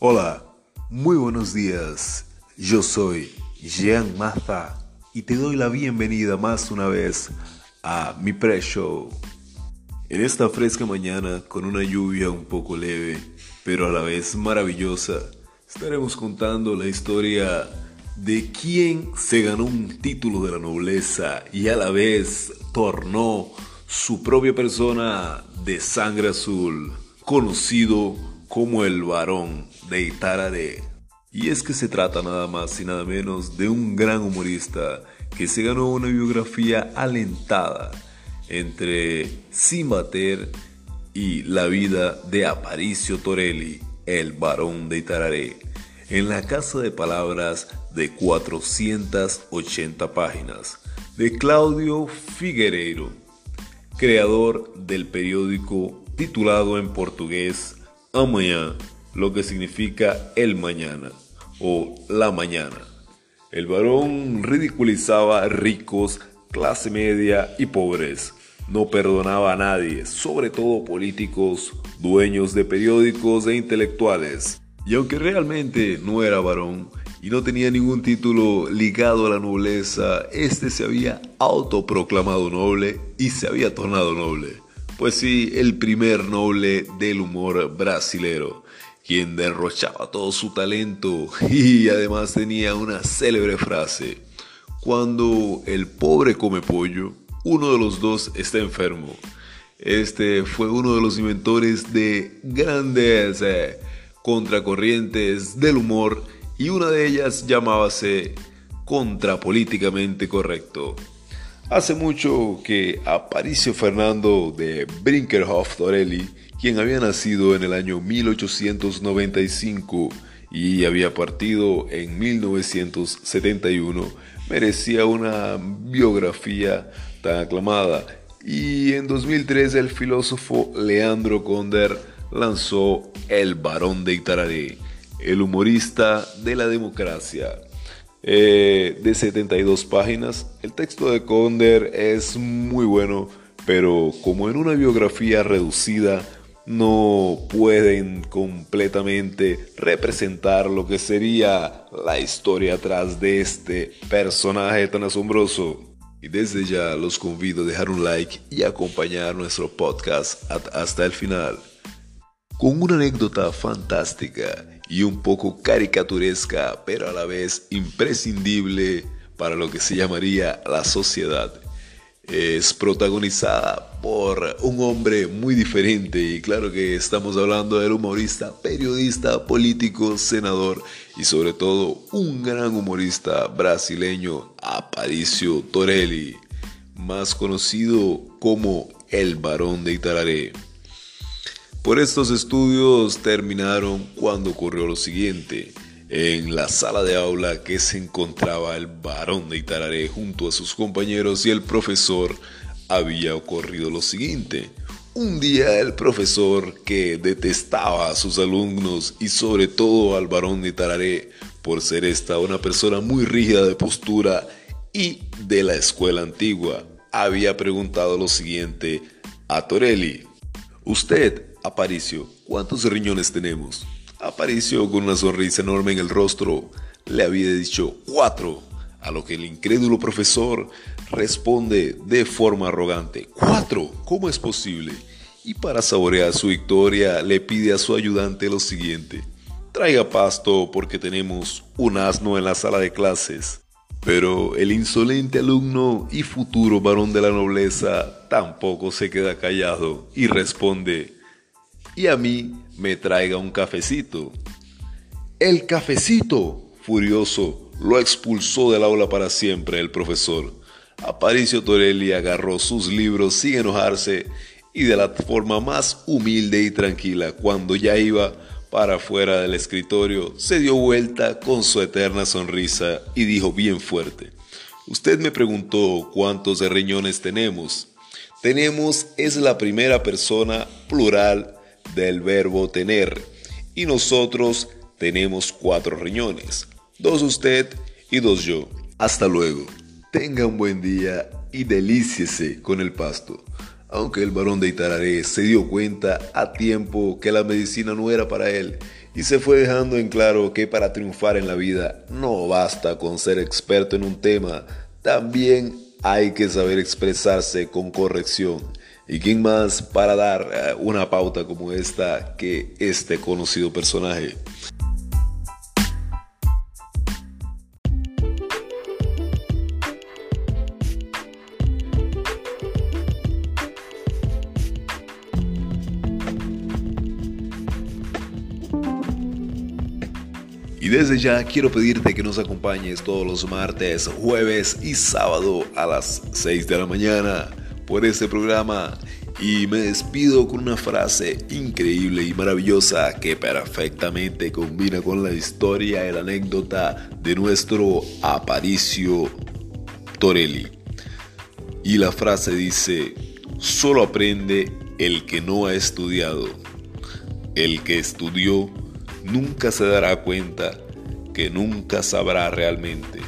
Hola, muy buenos días. Yo soy Jean Maza y te doy la bienvenida más una vez a mi pre-show. En esta fresca mañana, con una lluvia un poco leve, pero a la vez maravillosa, estaremos contando la historia de quién se ganó un título de la nobleza y a la vez tornó su propia persona de sangre azul, conocido como el varón de Itararé. Y es que se trata nada más y nada menos de un gran humorista que se ganó una biografía alentada entre Simbater y la vida de Aparicio Torelli, el varón de Itararé, en la casa de palabras de 480 páginas de Claudio Figueiredo, creador del periódico titulado en portugués Amanhã, lo que significa el mañana o la mañana. El varón ridiculizaba ricos, clase media y pobres. No perdonaba a nadie, sobre todo políticos, dueños de periódicos e intelectuales. Y aunque realmente no era varón y no tenía ningún título ligado a la nobleza, este se había autoproclamado noble y se había tornado noble. Pues sí, el primer noble del humor brasilero, quien derrochaba todo su talento y además tenía una célebre frase. Cuando el pobre come pollo, uno de los dos está enfermo. Este fue uno de los inventores de grandes eh, contracorrientes del humor y una de ellas llamábase contrapolíticamente correcto. Hace mucho que Aparicio Fernando de Brinkerhoff Torelli, quien había nacido en el año 1895 y había partido en 1971, merecía una biografía tan aclamada. Y en 2003 el filósofo Leandro Conder lanzó El Barón de Itararé, el humorista de la democracia eh, de 72 páginas. El texto de Conder es muy bueno, pero como en una biografía reducida, no pueden completamente representar lo que sería la historia atrás de este personaje tan asombroso. Y desde ya los convido a dejar un like y acompañar nuestro podcast hasta el final. Con una anécdota fantástica y un poco caricaturesca, pero a la vez imprescindible para lo que se llamaría la sociedad. Es protagonizada por un hombre muy diferente y claro que estamos hablando del humorista, periodista, político, senador y sobre todo un gran humorista brasileño, Aparicio Torelli, más conocido como el Barón de Itararé. Por estos estudios terminaron cuando ocurrió lo siguiente. En la sala de aula que se encontraba el varón de Itararé junto a sus compañeros y el profesor, había ocurrido lo siguiente. Un día el profesor que detestaba a sus alumnos y sobre todo al varón de Itararé por ser esta una persona muy rígida de postura y de la escuela antigua, había preguntado lo siguiente a Torelli. Usted Aparicio, ¿cuántos riñones tenemos? Aparicio, con una sonrisa enorme en el rostro, le había dicho cuatro, a lo que el incrédulo profesor responde de forma arrogante, cuatro, ¿cómo es posible? Y para saborear su victoria le pide a su ayudante lo siguiente, traiga pasto porque tenemos un asno en la sala de clases. Pero el insolente alumno y futuro varón de la nobleza tampoco se queda callado y responde, y a mí me traiga un cafecito. El cafecito, furioso, lo expulsó del aula para siempre el profesor. Aparicio Torelli agarró sus libros sin enojarse y de la forma más humilde y tranquila, cuando ya iba para afuera del escritorio, se dio vuelta con su eterna sonrisa y dijo bien fuerte, Usted me preguntó cuántos riñones tenemos. Tenemos es la primera persona plural del verbo tener. Y nosotros tenemos cuatro riñones. Dos usted y dos yo. Hasta luego. Tenga un buen día y delíciese con el pasto. aunque el barón de Itararé se dio cuenta a tiempo que la medicina no era para él y se fue dejando en claro que para triunfar en la vida no basta con ser experto en un tema, también hay que saber expresarse con corrección. ¿Y quién más para dar eh, una pauta como esta que este conocido personaje? Y desde ya quiero pedirte que nos acompañes todos los martes, jueves y sábado a las 6 de la mañana por este programa. Y me despido con una frase increíble y maravillosa que perfectamente combina con la historia y la anécdota de nuestro Aparicio Torelli. Y la frase dice, solo aprende el que no ha estudiado. El que estudió nunca se dará cuenta que nunca sabrá realmente.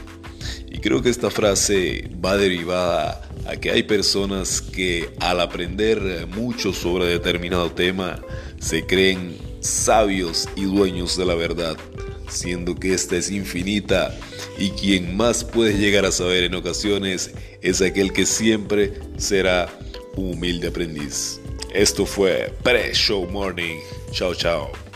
Y creo que esta frase va derivada a que hay personas que al aprender mucho sobre determinado tema se creen sabios y dueños de la verdad, siendo que esta es infinita y quien más puede llegar a saber en ocasiones es aquel que siempre será un humilde aprendiz. Esto fue Pre-Show Morning. Chao, chao.